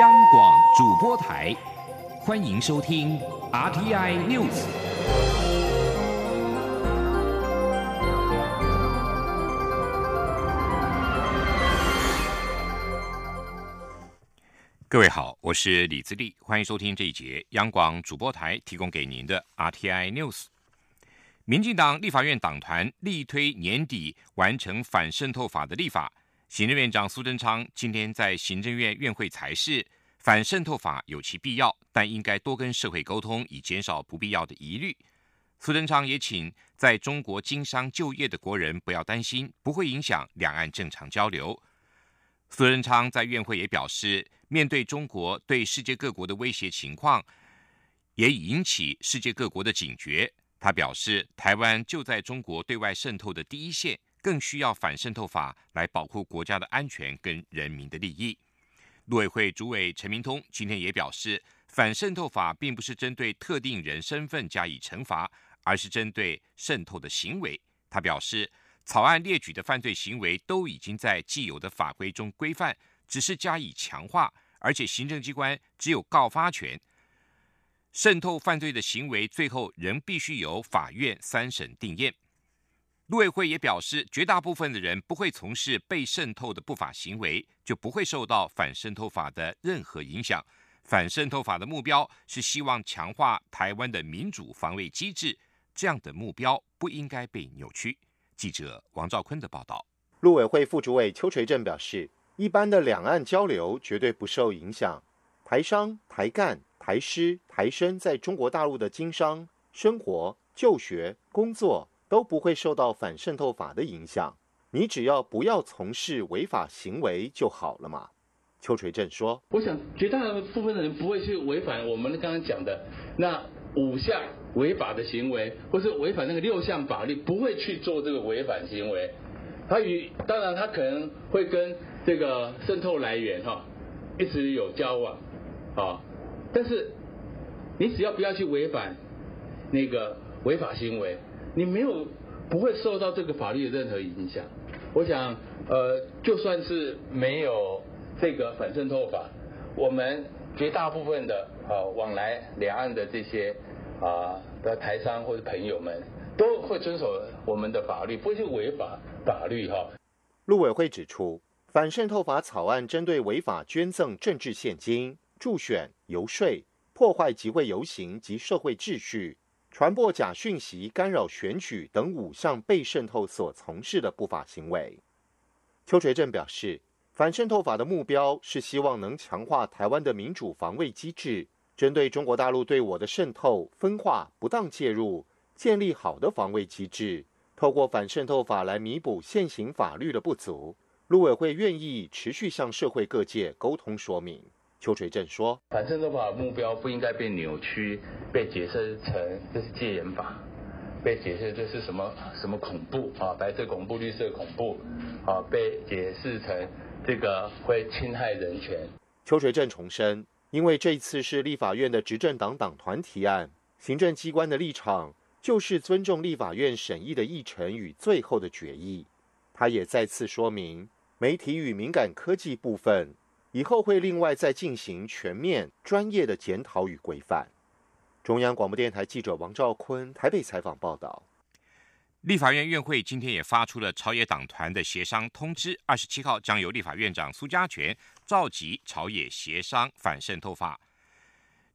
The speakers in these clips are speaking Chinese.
央广主播台，欢迎收听 RTI News。各位好，我是李自立，欢迎收听这一节央广主播台提供给您的 RTI News。民进党立法院党团力推年底完成反渗透法的立法。行政院长苏贞昌今天在行政院院会裁示，反渗透法有其必要，但应该多跟社会沟通，以减少不必要的疑虑。苏贞昌也请在中国经商就业的国人不要担心，不会影响两岸正常交流。苏贞昌在院会也表示，面对中国对世界各国的威胁情况，也引起世界各国的警觉。他表示，台湾就在中国对外渗透的第一线。更需要反渗透法来保护国家的安全跟人民的利益。陆委会主委陈明通今天也表示，反渗透法并不是针对特定人身份加以惩罚，而是针对渗透的行为。他表示，草案列举的犯罪行为都已经在既有的法规中规范，只是加以强化，而且行政机关只有告发权。渗透犯罪的行为最后仍必须由法院三审定验。陆委会也表示，绝大部分的人不会从事被渗透的不法行为，就不会受到反渗透法的任何影响。反渗透法的目标是希望强化台湾的民主防卫机制，这样的目标不应该被扭曲。记者王兆坤的报道。陆委会副主委邱垂正表示，一般的两岸交流绝对不受影响。台商、台干、台师、台生在中国大陆的经商、生活、就学、工作。都不会受到反渗透法的影响，你只要不要从事违法行为就好了嘛。邱垂正说：“我想绝大部分的人不会去违反我们刚刚讲的那五项违法的行为，或是违反那个六项法律，不会去做这个违反行为。他与当然他可能会跟这个渗透来源哈一直有交往啊，但是你只要不要去违反那个违法行为。”你没有不会受到这个法律的任何影响。我想，呃，就算是没有这个反渗透法，我们绝大部分的啊往来两岸的这些啊的台商或者朋友们，都会遵守我们的法律，不会去违法法律哈。陆委会指出，反渗透法草案针对违法捐赠政治现金、助选、游说、破坏集会游行及社会秩序。传播假讯息、干扰选举等五项被渗透所从事的不法行为，邱垂正表示，反渗透法的目标是希望能强化台湾的民主防卫机制，针对中国大陆对我的渗透、分化、不当介入，建立好的防卫机制，透过反渗透法来弥补现行法律的不足。陆委会愿意持续向社会各界沟通说明。邱垂正说：“反渗透法目标不应该被扭曲，被解释成这是戒严法，被解释这是什么什么恐怖啊，白色恐怖、绿色恐怖啊，被解释成这个会侵害人权。”邱垂正重申，因为这次是立法院的执政党党团提案，行政机关的立场就是尊重立法院审议的议程与最后的决议。他也再次说明，媒体与敏感科技部分。以后会另外再进行全面专业的检讨与规范。中央广播电台记者王兆坤台北采访报道。立法院院会今天也发出了朝野党团的协商通知，二十七号将由立法院长苏家全召集朝野协商反渗透法。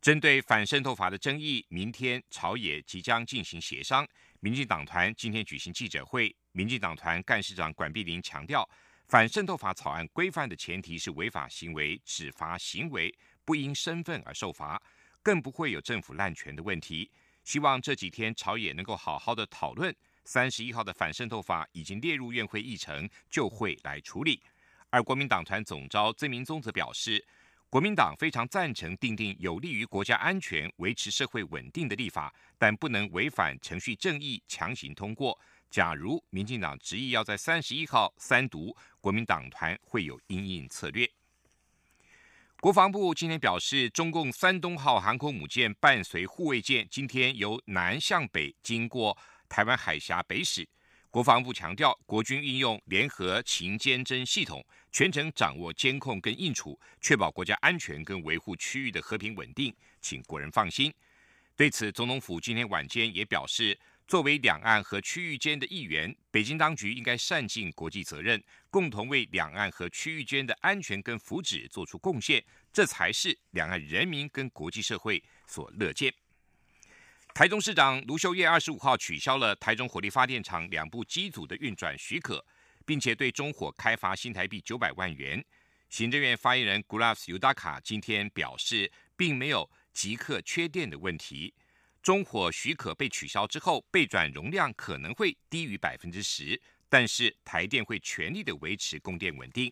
针对反渗透法的争议，明天朝野即将进行协商。民进党团今天举行记者会，民进党团干事长管碧玲强调。反渗透法草案规范的前提是违法行为只罚行为，不因身份而受罚，更不会有政府滥权的问题。希望这几天朝野能够好好的讨论。三十一号的反渗透法已经列入院会议程，就会来处理。而国民党团总召曾明宗则表示，国民党非常赞成订定有利于国家安全、维持社会稳定的立法，但不能违反程序正义强行通过。假如民进党执意要在三十一号三读，国民党团会有因应策略。国防部今天表示，中共山东号航空母舰伴随护卫舰今天由南向北经过台湾海峡北驶。国防部强调，国军运用联合勤监侦系统，全程掌握监控跟应处，确保国家安全跟维护区域的和平稳定，请国人放心。对此，总统府今天晚间也表示，作为两岸和区域间的一员，北京当局应该善尽国际责任，共同为两岸和区域间的安全跟福祉做出贡献，这才是两岸人民跟国际社会所乐见。台中市长卢秀燕二十五号取消了台中火力发电厂两部机组的运转许可，并且对中火开罚新台币九百万元。行政院发言人 Gulaps Udaka 今天表示，并没有即刻缺电的问题。中火许可被取消之后，备转容量可能会低于百分之十，但是台电会全力的维持供电稳定。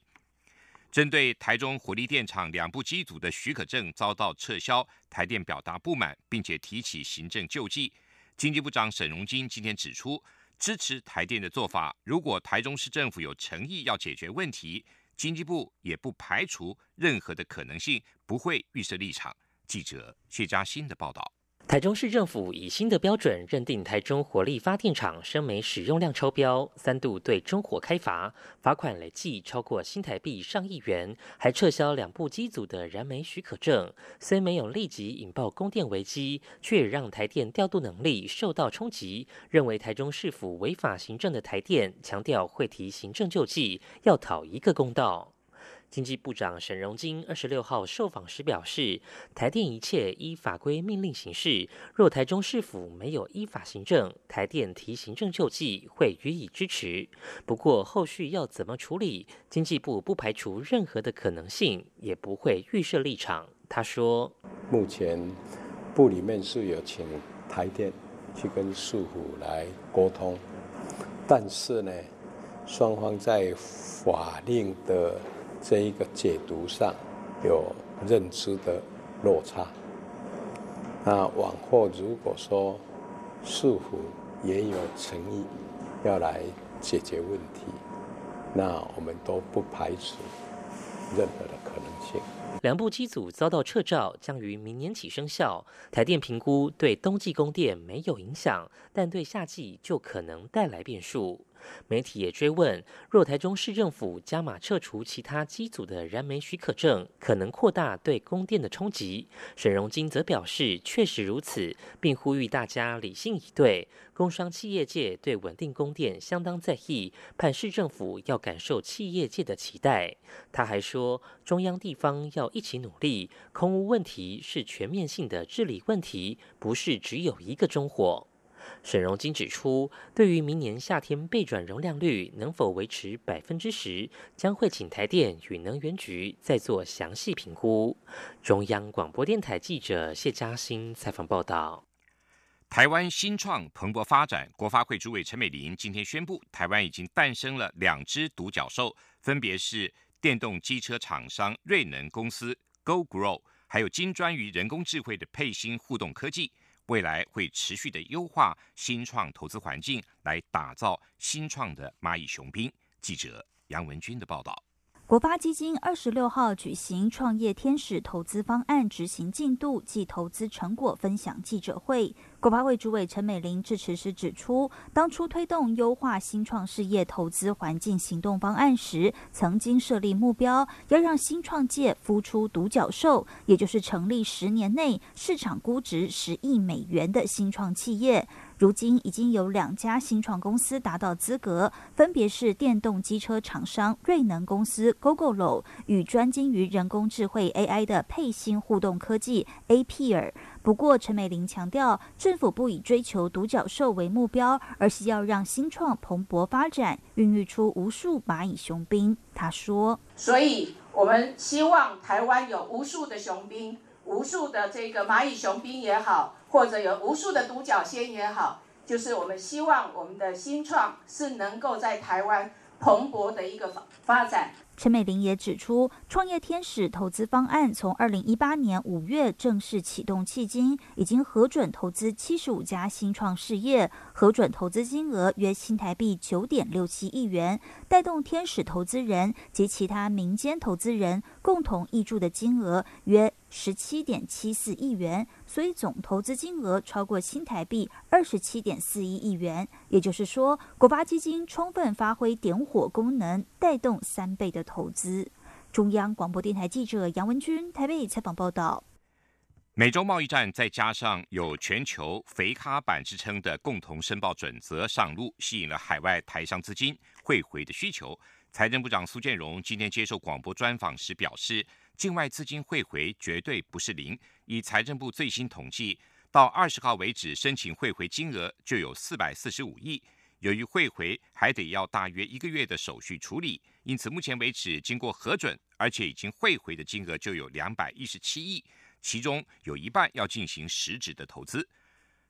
针对台中火力电厂两部机组的许可证遭到撤销，台电表达不满，并且提起行政救济。经济部长沈荣金今天指出，支持台电的做法。如果台中市政府有诚意要解决问题，经济部也不排除任何的可能性，不会预设立场。记者谢嘉欣的报道。台中市政府以新的标准认定台中火力发电厂生煤使用量超标，三度对中火开罚，罚款累计超过新台币上亿元，还撤销两部机组的燃煤许可证。虽没有立即引爆供电危机，却让台电调度能力受到冲击。认为台中市府违法行政的台电强调会提行政救济，要讨一个公道。经济部长沈荣金二十六号受访时表示，台电一切依法规命令行事。若台中市府没有依法行政，台电提行政救济会予以支持。不过后续要怎么处理，经济部不排除任何的可能性，也不会预设立场。他说，目前部里面是有请台电去跟市府来沟通，但是呢，双方在法令的这一个解读上有认知的落差。那往后如果说市府也有诚意要来解决问题，那我们都不排除任何的可能性。两部机组遭到撤照，将于明年起生效。台电评估对冬季供电没有影响，但对夏季就可能带来变数。媒体也追问，若台中市政府加码撤除其他机组的燃煤许可证，可能扩大对供电的冲击。沈荣金则表示，确实如此，并呼吁大家理性以对。工商企业界对稳定供电相当在意，盼市政府要感受企业界的期待。他还说，中央地方要一起努力，空污问题是全面性的治理问题，不是只有一个中火。沈荣金指出，对于明年夏天备转容量率能否维持百分之十，将会请台电与能源局再做详细评估。中央广播电台记者谢嘉欣采访报道。台湾新创蓬勃发展，国发会主委陈美玲今天宣布，台湾已经诞生了两只独角兽，分别是电动机车厂商瑞能公司 Go Grow，还有精专于人工智慧的配芯互动科技。未来会持续的优化新创投资环境，来打造新创的蚂蚁雄兵。记者杨文军的报道。国发基金二十六号举行创业天使投资方案执行进度及投资成果分享记者会。国发会主委陈美玲致辞时指出，当初推动优化新创事业投资环境行动方案时，曾经设立目标，要让新创界孵出独角兽，也就是成立十年内市场估值十亿美元的新创企业。如今已经有两家新创公司达到资格，分别是电动机车厂商瑞能公司 GoGoLo 与专精于人工智慧 AI 的佩芯互动科技 APR。不过，陈美玲强调，政府不以追求独角兽为目标，而是要让新创蓬勃发展，孕育出无数蚂蚁雄兵。她说：“所以我们希望台湾有无数的雄兵。”无数的这个蚂蚁雄兵也好，或者有无数的独角仙也好，就是我们希望我们的新创是能够在台湾蓬勃的一个发发展。陈美玲也指出，创业天使投资方案从二零一八年五月正式启动，迄今已经核准投资七十五家新创事业，核准投资金额约新台币九点六七亿元，带动天使投资人及其他民间投资人共同挹注的金额约十七点七四亿元，所以总投资金额超过新台币二十七点四一亿元。也就是说，国发基金充分发挥点火功能，带动三倍的投资。中央广播电台记者杨文君台北采访报道。美洲贸易战再加上有全球“肥咖板”之称的共同申报准则上路，吸引了海外台商资金汇回的需求。财政部长苏建荣今天接受广播专访时表示，境外资金汇回绝对不是零。以财政部最新统计，到二十号为止，申请汇回金额就有四百四十五亿。由于汇回还得要大约一个月的手续处理，因此目前为止，经过核准而且已经汇回的金额就有两百一十七亿。其中有一半要进行实质的投资。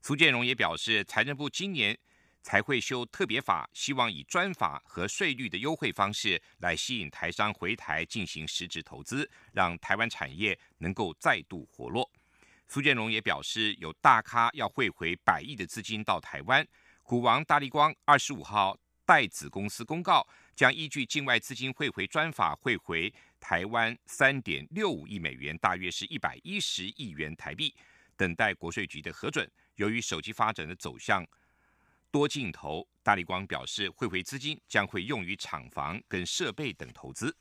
苏建荣也表示，财政部今年才会修特别法，希望以专法和税率的优惠方式来吸引台商回台进行实质投资，让台湾产业能够再度活络。苏建荣也表示，有大咖要汇回百亿的资金到台湾，股王大力光二十五号代子公司公告，将依据境外资金汇回专法汇回。台湾三点六五亿美元，大约是一百一十亿元台币，等待国税局的核准。由于手机发展的走向多镜头，大力光表示汇回资金将会用于厂房跟设备等投资。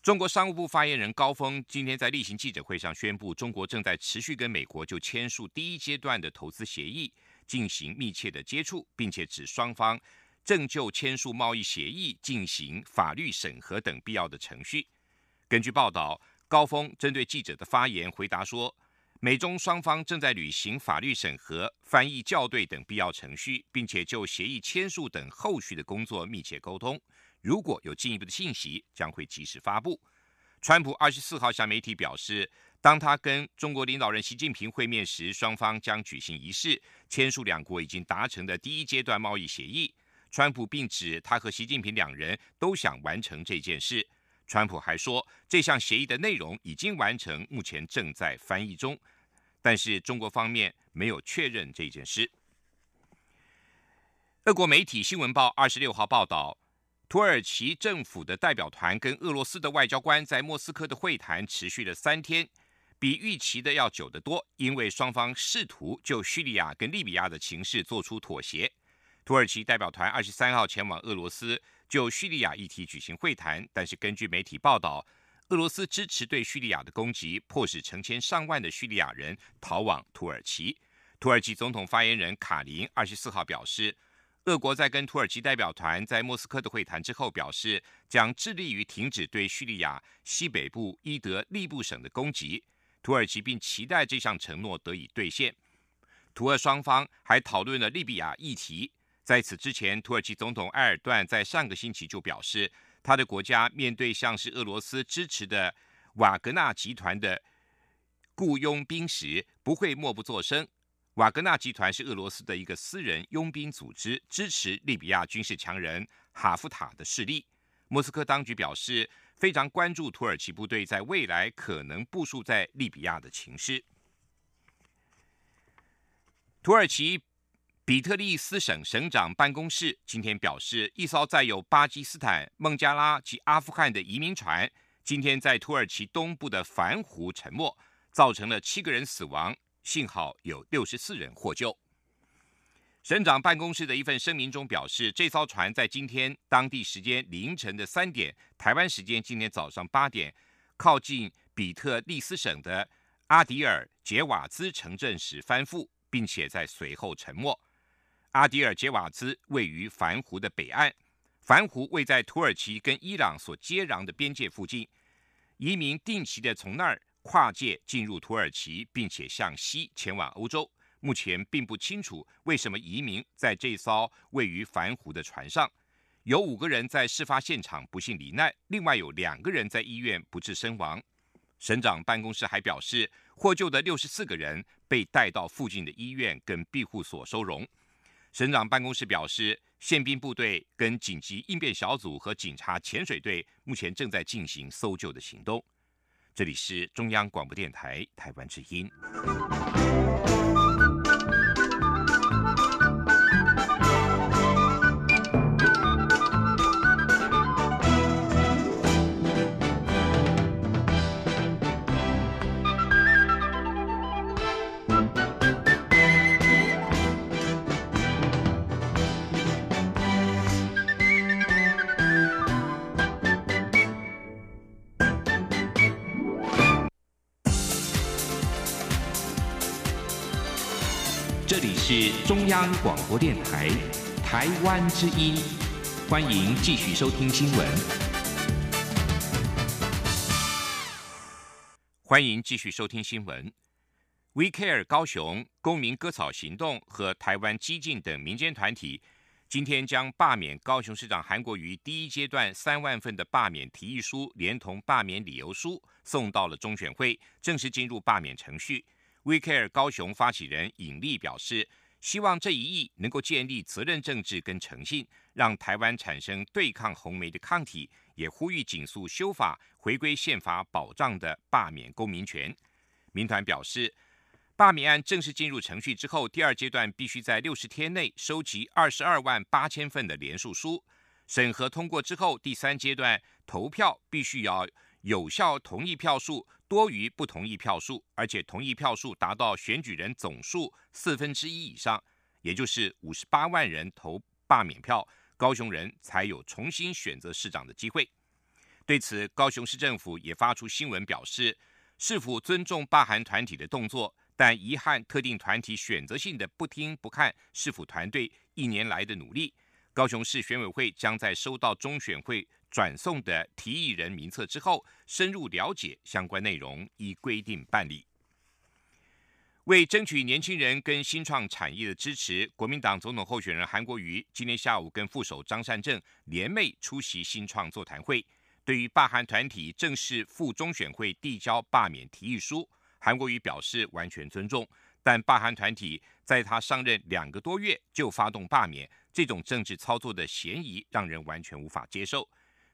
中国商务部发言人高峰今天在例行记者会上宣布，中国正在持续跟美国就签署第一阶段的投资协议进行密切的接触，并且指双方。正就签署贸易协议进行法律审核等必要的程序。根据报道，高峰针对记者的发言回答说，美中双方正在履行法律审核、翻译校对等必要程序，并且就协议签署等后续的工作密切沟通。如果有进一步的信息，将会及时发布。川普二十四号向媒体表示，当他跟中国领导人习近平会面时，双方将举行仪式，签署两国已经达成的第一阶段贸易协议。川普并指，他和习近平两人都想完成这件事。川普还说，这项协议的内容已经完成，目前正在翻译中。但是中国方面没有确认这件事。俄国媒体《新闻报》二十六号报道，土耳其政府的代表团跟俄罗斯的外交官在莫斯科的会谈持续了三天，比预期的要久得多，因为双方试图就叙利亚跟利比亚的情势做出妥协。土耳其代表团二十三号前往俄罗斯，就叙利亚议题举行会谈。但是根据媒体报道，俄罗斯支持对叙利亚的攻击，迫使成千上万的叙利亚人逃往土耳其。土耳其总统发言人卡林二十四号表示，俄国在跟土耳其代表团在莫斯科的会谈之后，表示将致力于停止对叙利亚西北部伊德利布省的攻击。土耳其并期待这项承诺得以兑现。土俄双方还讨论了利比亚议题。在此之前，土耳其总统埃尔段在上个星期就表示，他的国家面对像是俄罗斯支持的瓦格纳集团的雇佣兵时，不会默不作声。瓦格纳集团是俄罗斯的一个私人佣兵组织，支持利比亚军事强人哈夫塔的势力。莫斯科当局表示，非常关注土耳其部队在未来可能部署在利比亚的情势。土耳其。比特利斯省省长办公室今天表示，一艘载有巴基斯坦、孟加拉及阿富汗的移民船，今天在土耳其东部的凡湖沉没，造成了七个人死亡，幸好有六十四人获救。省长办公室的一份声明中表示，这艘船在今天当地时间凌晨的三点，台湾时间今天早上八点，靠近比特利斯省的阿迪尔杰瓦兹城镇时翻覆，并且在随后沉没。阿迪尔杰瓦兹位于凡湖的北岸，凡湖位在土耳其跟伊朗所接壤的边界附近，移民定期的从那儿跨界进入土耳其，并且向西前往欧洲。目前并不清楚为什么移民在这艘位于凡湖的船上，有五个人在事发现场不幸罹难，另外有两个人在医院不治身亡。省长办公室还表示，获救的六十四个人被带到附近的医院跟庇护所收容。省长办公室表示，宪兵部队跟紧急应变小组和警察潜水队目前正在进行搜救的行动。这里是中央广播电台台湾之音。这里是中央广播电台台湾之音，欢迎继续收听新闻。欢迎继续收听新闻。We Care 高雄公民割草行动和台湾激进等民间团体，今天将罢免高雄市长韩国瑜第一阶段三万份的罢免提议书，连同罢免理由书送到了中选会，正式进入罢免程序。We Care 高雄发起人尹力表示，希望这一役能够建立责任政治跟诚信，让台湾产生对抗红媒的抗体，也呼吁紧速修法，回归宪法保障的罢免公民权。民团表示。罢免案正式进入程序之后，第二阶段必须在六十天内收集二十二万八千份的联署书，审核通过之后，第三阶段投票必须要有效同意票数多于不同意票数，而且同意票数达到选举人总数四分之一以上，也就是五十八万人投罢免票，高雄人才有重新选择市长的机会。对此，高雄市政府也发出新闻表示，是否尊重罢韩团体的动作。但遗憾，特定团体选择性的不听不看市府团队一年来的努力。高雄市选委会将在收到中选会转送的提议人名册之后，深入了解相关内容，依规定办理。为争取年轻人跟新创产业的支持，国民党总统候选人韩国瑜今天下午跟副手张善政联袂出席新创座谈会，对于罢韩团体正式赴中选会递交罢免提议书。韩国瑜表示完全尊重，但罢韩团体在他上任两个多月就发动罢免，这种政治操作的嫌疑让人完全无法接受。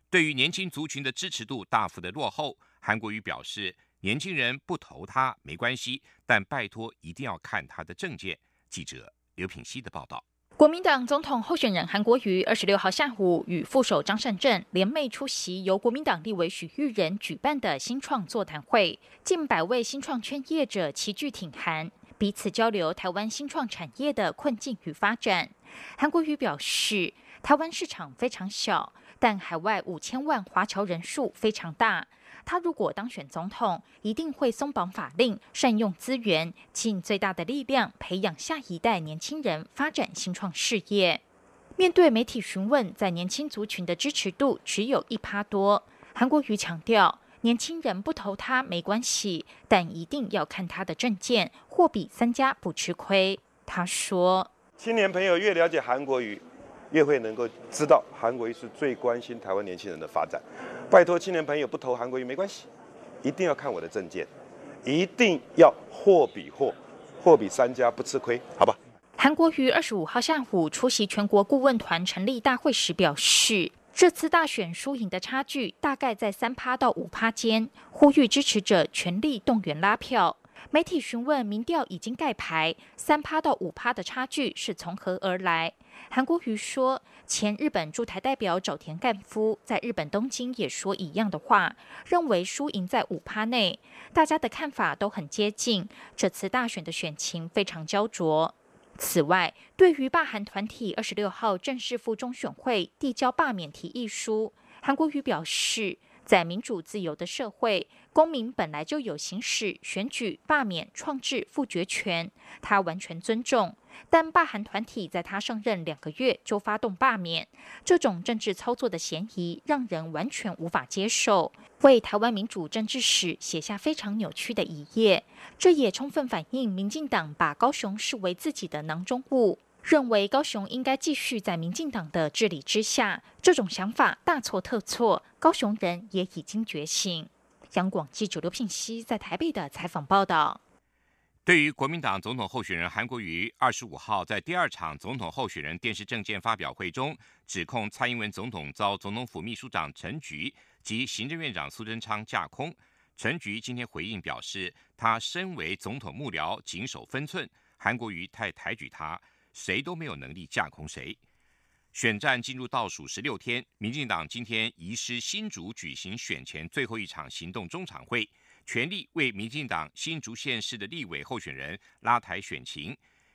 对于年轻族群的支持度大幅的落后，韩国瑜表示，年轻人不投他没关系，但拜托一定要看他的证件。记者刘品希的报道。国民党总统候选人韩国瑜二十六号下午与副手张善政联袂出席由国民党立委许玉仁举办的新创座谈会，近百位新创圈业者齐聚挺韩，彼此交流台湾新创产业的困境与发展。韩国瑜表示，台湾市场非常小，但海外五千万华侨人数非常大。他如果当选总统，一定会松绑法令，善用资源，尽最大的力量培养下一代年轻人发展新创事业。面对媒体询问，在年轻族群的支持度只有一趴多，韩国瑜强调，年轻人不投他没关系，但一定要看他的证件，货比三家不吃亏。他说：“青年朋友越了解韩国瑜。”越会能够知道韩国瑜是最关心台湾年轻人的发展。拜托青年朋友不投韩国瑜没关系，一定要看我的证件，一定要货比货，货比三家不吃亏，好吧？韩国瑜二十五号下午出席全国顾问团成立大会时表示，这次大选输赢的差距大概在三趴到五趴间，呼吁支持者全力动员拉票。媒体询问民调已经盖牌，三趴到五趴的差距是从何而来？韩国瑜说，前日本驻台代表早田干夫在日本东京也说一样的话，认为输赢在五趴内，大家的看法都很接近。这次大选的选情非常焦灼。此外，对于罢韩团体二十六号正式赴中选会递交罢免提议书，韩国瑜表示。在民主自由的社会，公民本来就有行使选举、罢免、创制、复决权，他完全尊重。但罢韩团体在他上任两个月就发动罢免，这种政治操作的嫌疑让人完全无法接受，为台湾民主政治史写下非常扭曲的一页。这也充分反映民进党把高雄视为自己的囊中物。认为高雄应该继续在民进党的治理之下，这种想法大错特错。高雄人也已经觉醒。央广记者刘聘熙在台北的采访报道。对于国民党总统候选人韩国瑜，二十五号在第二场总统候选人电视政见发表会中，指控蔡英文总统遭总统府秘书长陈菊及行政院长苏贞昌架空。陈菊今天回应表示，他身为总统幕僚，谨守分寸。韩国瑜太抬举他。谁都没有能力架空谁。选战进入倒数十六天，民进党今天移师新竹举行选前最后一场行动中场会，全力为民进党新竹县市的立委候选人拉台选情。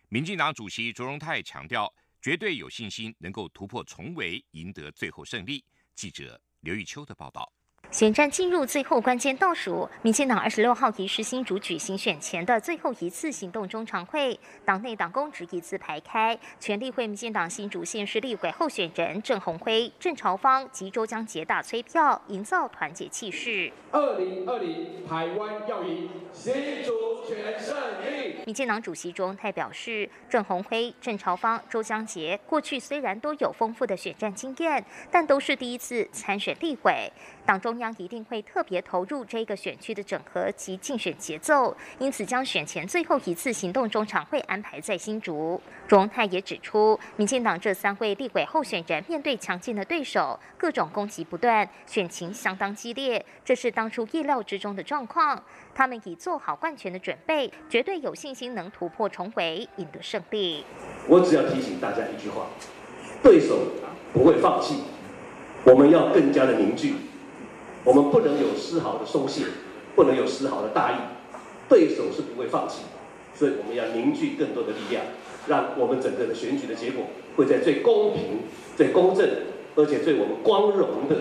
民进党主席卓荣泰强调，绝对有信心能够突破重围，赢得最后胜利。记者刘玉秋的报道。选战进入最后关键倒数，民进党二十六号移师新竹举行选前的最后一次行动中常会，党内党工执一字排开，全力会民进党新竹县市立委候选人郑鸿辉、郑朝芳及周江杰大催票，营造团结气势。二零二零台湾要赢，新竹全胜利。民进党主席卓泰表示，郑鸿辉、郑朝芳、周江杰过去虽然都有丰富的选战经验，但都是第一次参选立委，党中。央一定会特别投入这个选区的整合及竞选节奏，因此将选前最后一次行动中常会安排在新竹。卓荣泰也指出，民进党这三位立委候选人面对强劲的对手，各种攻击不断，选情相当激烈，这是当初意料之中的状况。他们已做好万全的准备，绝对有信心能突破重围，赢得胜利。我只要提醒大家一句话：对手不会放弃，我们要更加的凝聚。我们不能有丝毫的松懈，不能有丝毫的大意，对手是不会放弃，所以我们要凝聚更多的力量，让我们整个的选举的结果会在最公平、最公正，而且最我们光荣的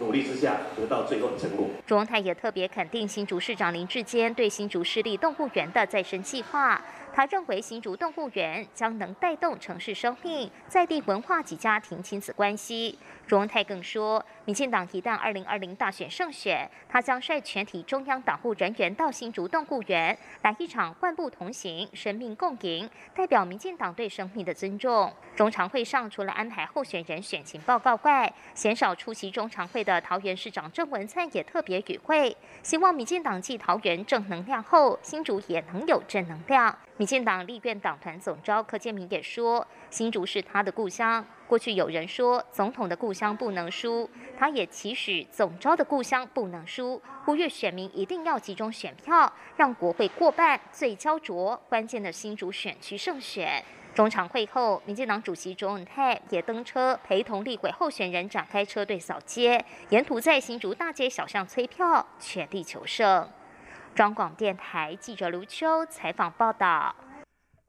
努力之下得到最后的成果。卓荣泰也特别肯定新竹市长林志坚对新竹市立动物园的再生计划。他认为新竹动物园将能带动城市生命、在地文化及家庭亲子关系。卓文泰更说，民进党一旦二零二零大选胜选，他将率全体中央党务人员到新竹动物园来一场万步同行、生命共赢，代表民进党对生命的尊重。中常会上除了安排候选人选情报告外，鲜少出席中常会的桃园市长郑文灿也特别与会，希望民进党继桃园正能量后，新竹也能有正能量。民进党立院党团总召柯建明也说，新竹是他的故乡。过去有人说总统的故乡不能输，他也期许总召的故乡不能输，呼吁选民一定要集中选票，让国会过半，最焦灼关键的新竹选区胜选。中常会后，民进党主席卓永泰也登车陪同立委候选人展开车队扫街，沿途在新竹大街小巷催票，全力求胜。中广电台记者卢秋采访报道：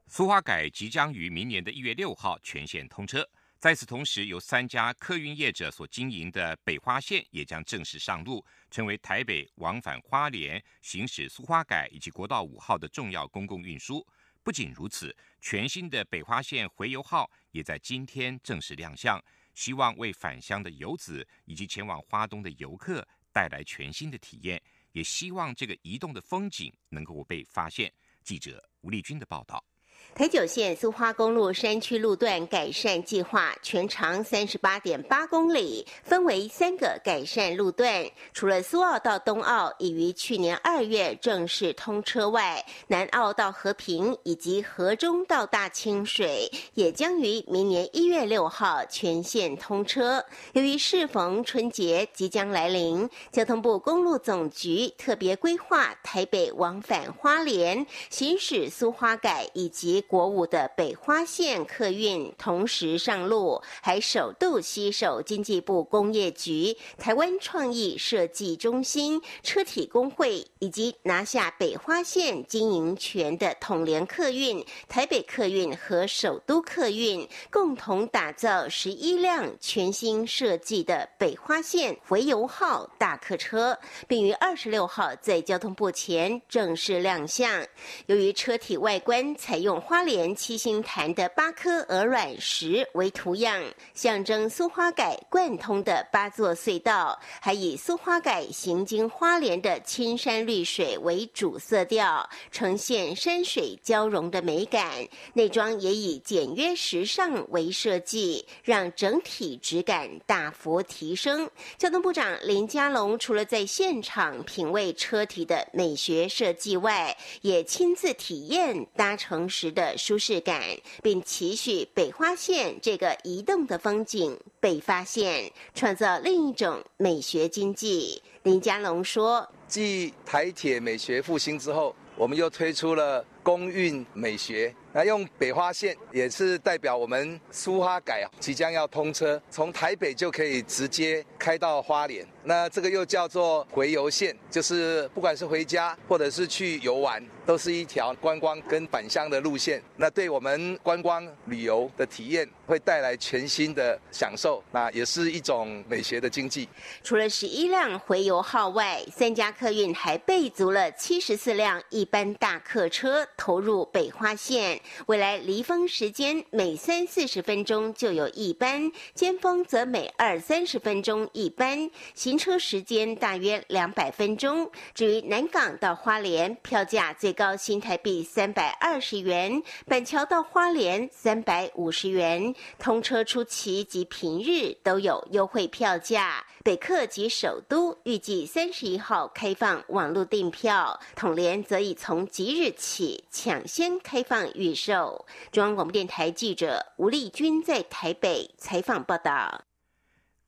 苏花改即将于明年的一月六号全线通车，在此同时，由三家客运业者所经营的北花线也将正式上路，成为台北往返花莲、行驶苏花改以及国道五号的重要公共运输。不仅如此，全新的北花线回游号也在今天正式亮相，希望为返乡的游子以及前往花东的游客带来全新的体验。也希望这个移动的风景能够被发现。记者吴丽君的报道。台九线苏花公路山区路段改善计划全长三十八点八公里，分为三个改善路段。除了苏澳到东澳已于去年二月正式通车外，南澳到和平以及河中到大清水也将于明年一月六号全线通车。由于适逢春节即将来临，交通部公路总局特别规划台北往返花莲、行驶苏花改以及国五的北花线客运同时上路，还首度携手经济部工业局、台湾创意设计中心、车体工会，以及拿下北花线经营权的统联客运、台北客运和首都客运，共同打造十一辆全新设计的北花线回游号大客车，并于二十六号在交通部前正式亮相。由于车体外观采用花。莲七星潭的八颗鹅卵石为图样，象征苏花改贯通的八座隧道，还以苏花改行经花莲的青山绿水为主色调，呈现山水交融的美感。内装也以简约时尚为设计，让整体质感大幅提升。交通部长林佳龙除了在现场品味车体的美学设计外，也亲自体验搭乘时的。舒适感，并期许北花线这个移动的风景被发现，创造另一种美学经济。林家龙说：“继台铁美学复兴之后，我们又推出了。”公运美学。那用北花线也是代表我们苏花改即将要通车，从台北就可以直接开到花莲。那这个又叫做回游线，就是不管是回家或者是去游玩，都是一条观光跟返乡的路线。那对我们观光旅游的体验会带来全新的享受，那也是一种美学的经济。除了十一辆回游号外，三家客运还备足了七十四辆一般大客车投入北花线。未来离峰时间每三四十分钟就有一班，尖峰则每二三十分钟一班，行车时间大约两百分钟。至于南港到花莲，票价最高新台币三百二十元，板桥到花莲三百五十元。通车初期及平日都有优惠票价。北客及首都预计三十一号开放网络订票，统联则已从即日起抢先开放预售。中央广播电台记者吴丽君在台北采访报道。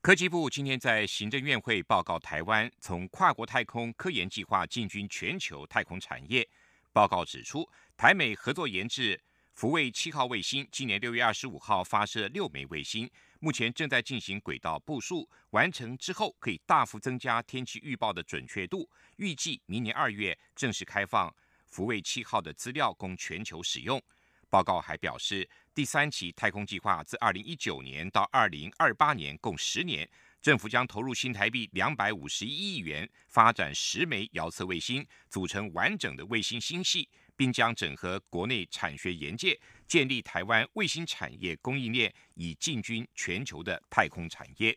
科技部今天在行政院会报告台湾从跨国太空科研计划进军全球太空产业。报告指出，台美合作研制福卫七号卫星，今年六月二十五号发射六枚卫星。目前正在进行轨道部署，完成之后可以大幅增加天气预报的准确度。预计明年二月正式开放福卫七号的资料供全球使用。报告还表示，第三期太空计划自二零一九年到二零二八年共十年，政府将投入新台币两百五十一亿元，发展十枚遥测卫星，组成完整的卫星星系。并将整合国内产学研界，建立台湾卫星产业供应链，以进军全球的太空产业。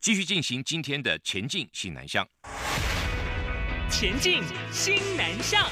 继续进行今天的前进新南向，前进新南向。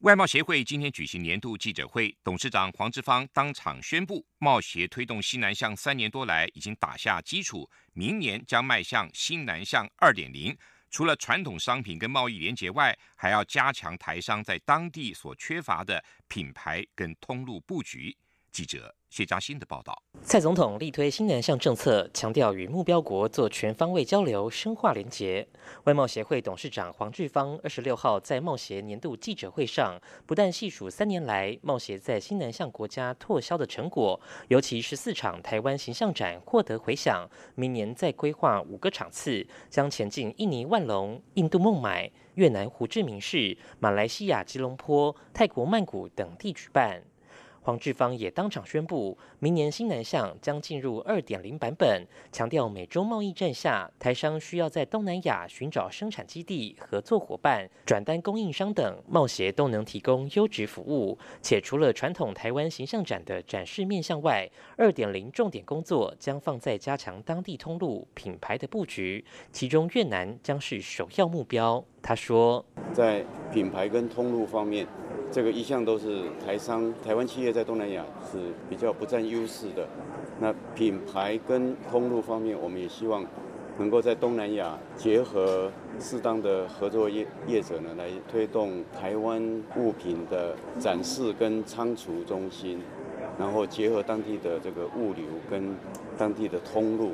外贸协会今天举行年度记者会，董事长黄志芳当场宣布，贸协推动新南向三年多来已经打下基础，明年将迈向新南向二点零。除了传统商品跟贸易联结外，还要加强台商在当地所缺乏的品牌跟通路布局。记者。谢嘉欣的报道：蔡总统力推新南向政策，强调与目标国做全方位交流，深化连结。外贸协会董事长黄志芳二十六号在贸协年度记者会上，不但细数三年来贸协在新南向国家拓销的成果，尤其十四场台湾形象展获得回响，明年再规划五个场次，将前进印尼万隆、印度孟买、越南胡志明市、马来西亚吉隆坡、泰国曼谷等地举办。黄志芳也当场宣布，明年新南向将进入二点零版本，强调美洲贸易战下，台商需要在东南亚寻找生产基地、合作伙伴、转单供应商等，贸协都能提供优质服务。且除了传统台湾形象展的展示面向外，二点零重点工作将放在加强当地通路品牌的布局，其中越南将是首要目标。他说，在品牌跟通路方面。这个一向都是台商、台湾企业在东南亚是比较不占优势的。那品牌跟通路方面，我们也希望能够在东南亚结合适当的合作业业者呢，来推动台湾物品的展示跟仓储中心，然后结合当地的这个物流跟当地的通路。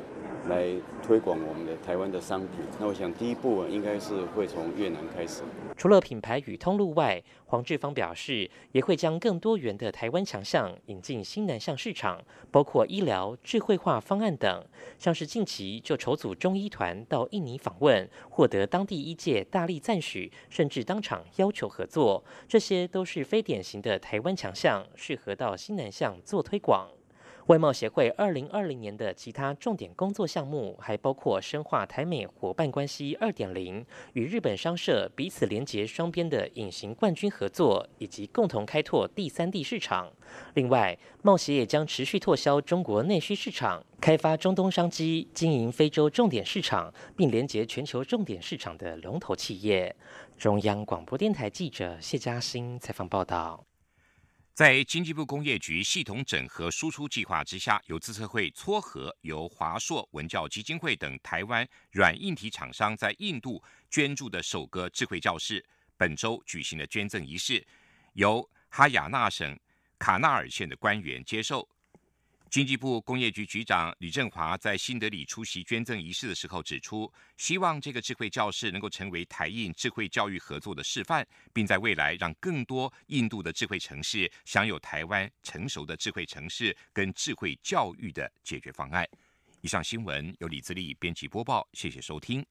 来推广我们的台湾的商品。那我想第一步应该是会从越南开始。除了品牌与通路外，黄志芳表示也会将更多元的台湾强项引进新南向市场，包括医疗、智慧化方案等。像是近期就筹组中医团到印尼访问，获得当地医界大力赞许，甚至当场要求合作。这些都是非典型的台湾强项，适合到新南向做推广。外贸协会二零二零年的其他重点工作项目，还包括深化台美伙伴关系二点零，与日本商社彼此连结双边的隐形冠军合作，以及共同开拓第三地市场。另外，贸协也将持续拓销中国内需市场，开发中东商机，经营非洲重点市场，并连结全球重点市场的龙头企业。中央广播电台记者谢嘉欣采访报道。在经济部工业局系统整合输出计划之下，由资策会撮合由华硕文教基金会等台湾软硬体厂商在印度捐助的首个智慧教室，本周举行了捐赠仪式，由哈雅纳省卡纳尔县的官员接受。经济部工业局局长李振华在新德里出席捐赠仪式的时候指出，希望这个智慧教室能够成为台印智慧教育合作的示范，并在未来让更多印度的智慧城市享有台湾成熟的智慧城市跟智慧教育的解决方案。以上新闻由李自力编辑播报，谢谢收听。